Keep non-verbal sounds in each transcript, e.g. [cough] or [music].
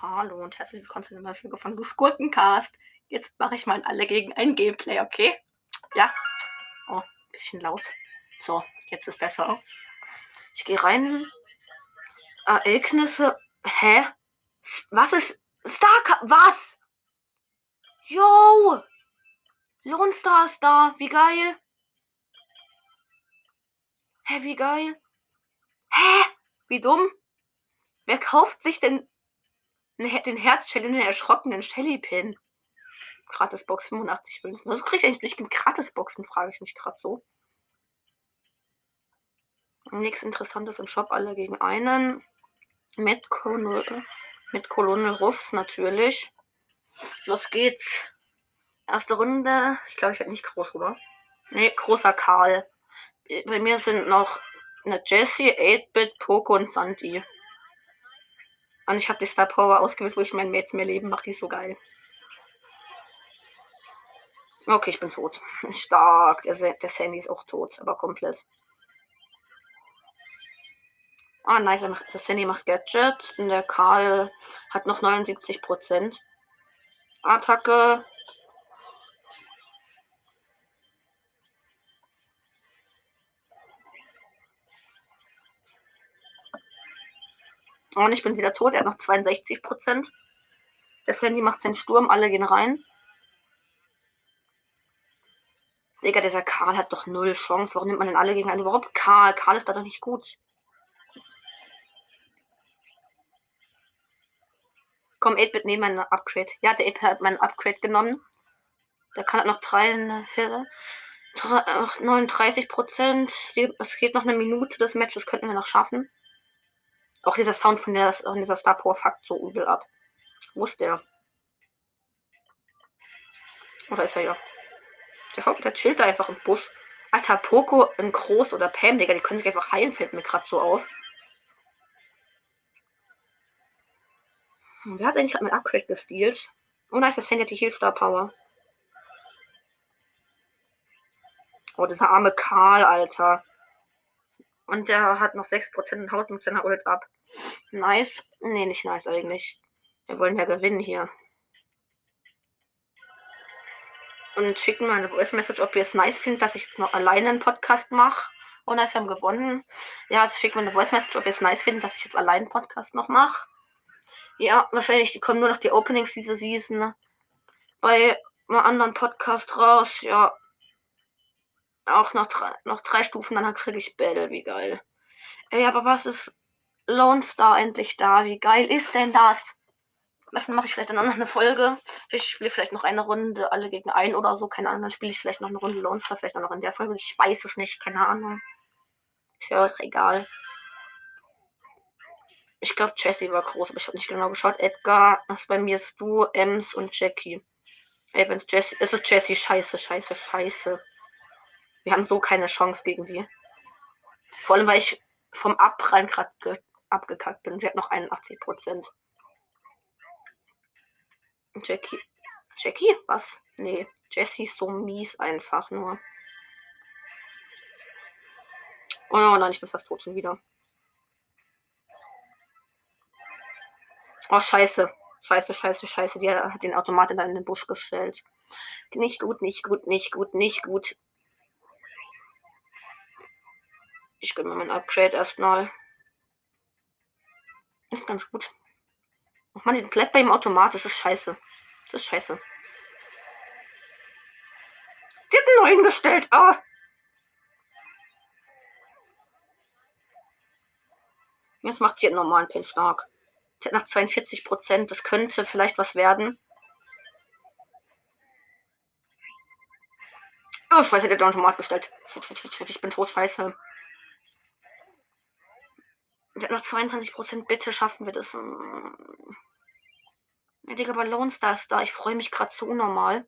Hallo und herzlich willkommen zu einer neuen Folge von Gurkencast. Jetzt mache ich mal alle gegen ein Gameplay, okay? Ja. Oh, bisschen laut. So, jetzt ist besser. Ich gehe rein. Ereignisse. Hä? Was ist. Star. Was? Yo! Lone Star ist da. Wie geil. Hä, wie geil. Hä? Wie dumm. Wer kauft sich denn den Herzshell in den erschrockenen Shelly-Pin? Gratisbox 85 Münzen. Also kriege ich eigentlich nicht Gratisboxen, frage ich mich gerade so. Nichts Interessantes im Shop, alle gegen einen. Mit, Kol mit Kolonne Ruffs natürlich. Los geht's. Erste Runde. Ich glaube, ich werde nicht groß, oder? Nee, großer Karl. Bei mir sind noch eine Jessie, 8-Bit, Poco und Sandy. Und ich habe die Star Power ausgewählt, wo ich mein Mädchen mehr Leben mache. Die ist so geil. Okay, ich bin tot. [laughs] Stark. Der, der Sandy ist auch tot, aber komplett. Ah, nice. Der Sandy macht Gadget. Und der Karl hat noch 79%. Attacke. Und ich bin wieder tot. Er hat noch 62%. Der Sandy macht seinen Sturm. Alle gehen rein. Digga, dieser Karl hat doch null Chance. Warum nimmt man denn alle gegen einen? Überhaupt Karl. Karl ist da doch nicht gut. Komm, 8-Bit, nehmen mein Upgrade. Ja, der 8-Bit hat mein Upgrade genommen. Der kann halt noch 43, 39 Prozent. Es geht noch eine Minute des Matches, könnten wir noch schaffen. Auch dieser Sound von, der, von dieser Star Power fuckt so übel ab. Wo ist der? Oder ist er ja? Der, der chillt da einfach im Busch. Alter, Poco, ein Groß oder Pam, Digga, die können sich einfach heilen, fällt mir gerade so auf. Wer hat eigentlich gerade mein Upgrade gestealt? Oh nice, das hat die Heal Power. Oh, dieser arme Karl, Alter. Und der hat noch 6% und haut mit seiner Ult ab. Nice. Nee, nicht nice eigentlich. Wir wollen ja gewinnen hier. Und schicken mal eine Voice Message, ob ihr es nice findet, dass ich noch alleine einen Podcast mache. Oh nice, wir haben gewonnen. Ja, also schickt mal eine Voice Message, ob ihr es nice findet, dass ich jetzt allein einen Podcast noch mache. Ja, wahrscheinlich, kommen nur noch die Openings diese Season ne? bei einem anderen Podcast raus. Ja. Auch noch drei, noch drei Stufen, dann kriege ich Battle. Wie geil. Ey, aber was ist Lone Star endlich da? Wie geil ist denn das? Dann mache ich vielleicht dann auch noch eine Folge. Ich spiele vielleicht noch eine Runde alle gegen einen oder so. Keine Ahnung. Dann spiele ich vielleicht noch eine Runde Lone Star. Vielleicht auch noch in der Folge. Ich weiß es nicht. Keine Ahnung. Ist ja auch egal. Ich glaube, Jessie war groß, aber ich habe nicht genau geschaut. Edgar, das bei mir ist du, Ems und Jackie. Ey, wenn es Jessie. Es ist Jessie. Scheiße, scheiße, scheiße. Wir haben so keine Chance gegen die. Vor allem, weil ich vom Abprallen gerade abgekackt bin. Sie hat noch 81 Prozent. Jackie. Jackie? Was? Nee. Jessie ist so mies einfach nur. Oh nein, ich bin fast tot schon wieder. Oh, scheiße. Scheiße, scheiße, scheiße. Die hat den Automaten in den Busch gestellt. Nicht gut, nicht gut, nicht gut, nicht gut. Ich gönne mir mein Upgrade erstmal. Ist ganz gut. Ach man, die bleibt beim Automat. Das ist scheiße. Das ist scheiße. Sie hat einen neuen gestellt. Ah. Jetzt macht sie einen normalen Pin stark nach 42 Prozent. Das könnte vielleicht was werden. Oh, scheiße, der John schon mal gestellt. Ich bin tot, scheiße. Hat noch 22 Prozent. Bitte schaffen wir das. Ja, Digga, aber Lone Star ist da. Ich freue mich gerade so normal.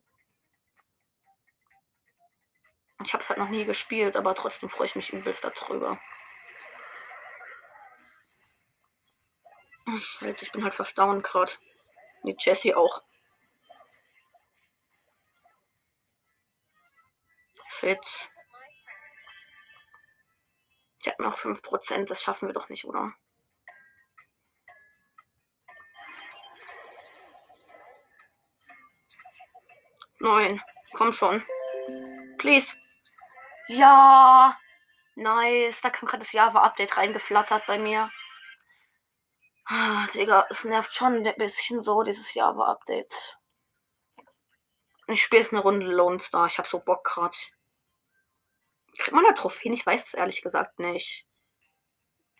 Ich habe es halt noch nie gespielt, aber trotzdem freue ich mich übelst darüber. Ich bin halt down gerade. Die Jessie auch. Shit. Ich habe noch 5%, das schaffen wir doch nicht, oder? Neun. Komm schon. Please. Ja. Nice. Da kam gerade das Java-Update reingeflattert bei mir. Ah, Digga, es nervt schon ein bisschen so, dieses Java-Update. Ich spiele jetzt eine Runde Lone Star. Ich habe so Bock gerade. Kriegt man da Trophäen? Ich weiß es ehrlich gesagt nicht.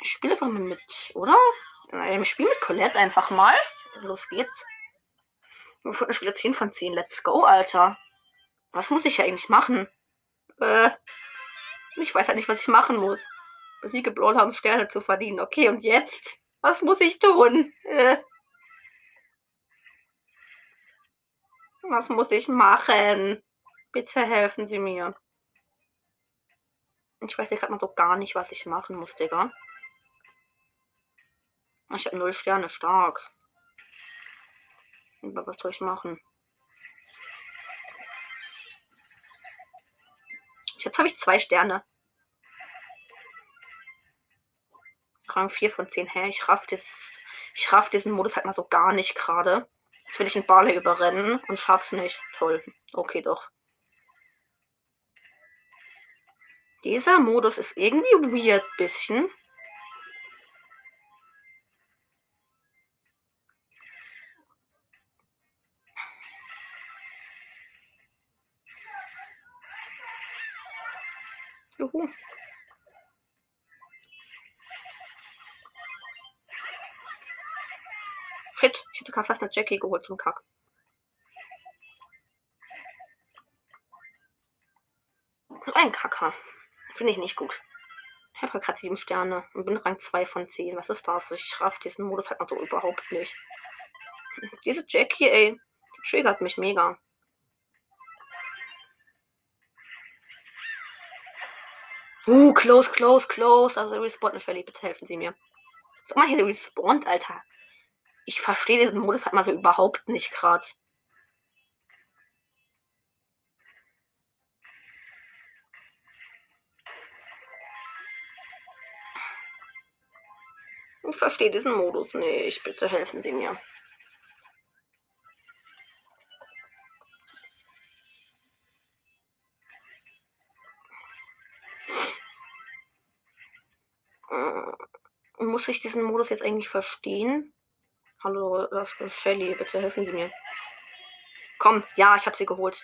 Ich spiele einfach mal mit, oder? Ich spiele mit Colette einfach mal. Los geht's. Ich spiele 10 von 10. Let's go, Alter. Was muss ich eigentlich machen? Äh, ich weiß halt nicht, was ich machen muss. Besiege Brawler, um Sterne zu verdienen. Okay, und jetzt? Was muss ich tun? Äh, was muss ich machen? Bitte helfen Sie mir. Ich weiß gerade mal so gar nicht, was ich machen muss, Digga. Ich habe null Sterne stark. Aber was soll ich machen? Jetzt habe ich zwei Sterne. Rang 4 von 10. Hä, ich raff, das, ich raff diesen Modus halt mal so gar nicht gerade. Jetzt will ich einen Barley überrennen und schaff's nicht. Toll. Okay, doch. Dieser Modus ist irgendwie weird bisschen. Juhu. Shit, ich hätte fast eine Jackie geholt zum Kack. Ein Kacker. Finde ich nicht gut. Ich habe gerade sieben Sterne und bin Rang 2 von 10. Was ist das? Ich raff diesen Modus halt noch so überhaupt nicht. [laughs] Diese Jackie, ey, die triggert mich mega. Uh, close, close, close. Also respawn ist verliebt. Bitte helfen Sie mir. Sag mal hier respawnt, Alter. Ich verstehe diesen Modus halt mal so überhaupt nicht gerade. Ich verstehe diesen Modus nicht. Bitte helfen Sie mir. Äh, muss ich diesen Modus jetzt eigentlich verstehen? Hallo, das ist Shelly, bitte helfen Sie mir. Komm, ja, ich habe sie geholt.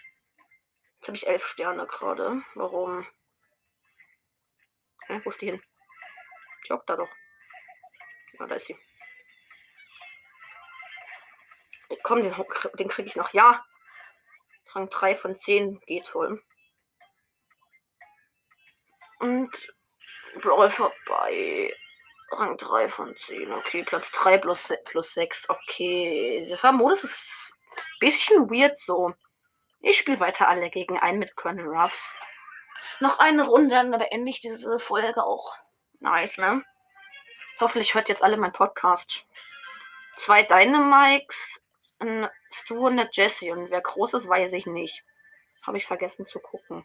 Jetzt habe ich elf Sterne gerade. Warum? Hä, wo ist die hin? Die hockt da doch. Ja, da ist sie. Komm, den, den kriege ich noch. Ja. Rang 3 von 10 geht wohl. Und Brawl vorbei. Rang 3 von 10. Okay, Platz 3 plus, plus 6. Okay, dieser Modus ist ein bisschen weird so. Ich spiele weiter alle gegen einen mit Colonel Ruffs. Noch eine Runde, dann beende ich diese Folge auch. Nice, ne? Hoffentlich hört jetzt alle mein Podcast. Zwei Dynamics, ein Stu und eine Jessie. Und wer groß ist, weiß ich nicht. Habe ich vergessen zu gucken.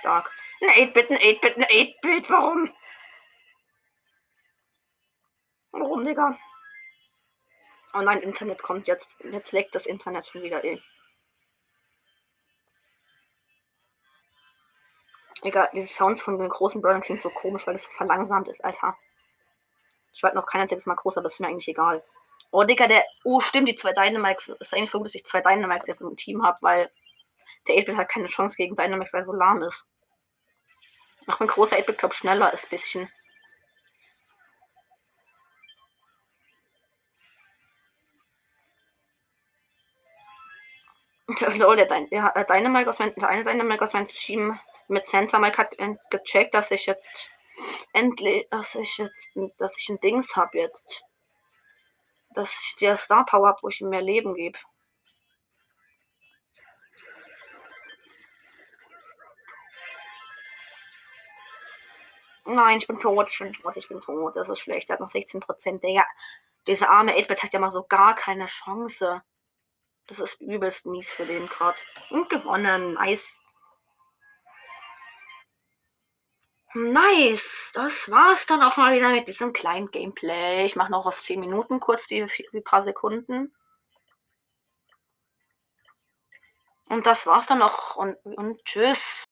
Stark. Ein 8-Bit, ein 8-Bit, ein 8-Bit. Warum? Warum, Digga? Oh nein, Internet kommt jetzt. Jetzt leckt das Internet schon wieder, ey. Egal, diese Sounds von den großen Brawlern klingen so komisch, weil es verlangsamt ist, Alter. Ich war noch kein einziges Mal groß, aber das ist mir eigentlich egal. Oh, Digga, der. Oh, stimmt, die zwei Dynamics. Ist eigentlich so dass ich zwei Dynamics jetzt im Team habe, weil der 8-Bit hat keine Chance gegen Dynamics, weil er so lahm ist. Auch ein großer 8-Bit, glaube schneller ist, bisschen. [laughs] Lol, der, Dein der, der aus meinem, der eine Dynamite aus meinem Team mit Santa Mike hat gecheckt, dass ich jetzt endlich, dass ich jetzt, dass ich ein Dings habe jetzt. Dass ich der Star Power habe, wo ich ihm mehr Leben gebe. Nein, ich bin tot, ich bin tot, ich bin tot. Das ist schlecht. Er hat noch 16%. Der, dieser arme 8 hat ja mal so gar keine Chance. Das ist übelst mies für den gerade. Und gewonnen. Nice. Nice, das war's dann auch mal wieder mit diesem kleinen Gameplay. Ich mache noch auf 10 Minuten kurz die, die paar Sekunden. Und das war's dann noch und, und tschüss.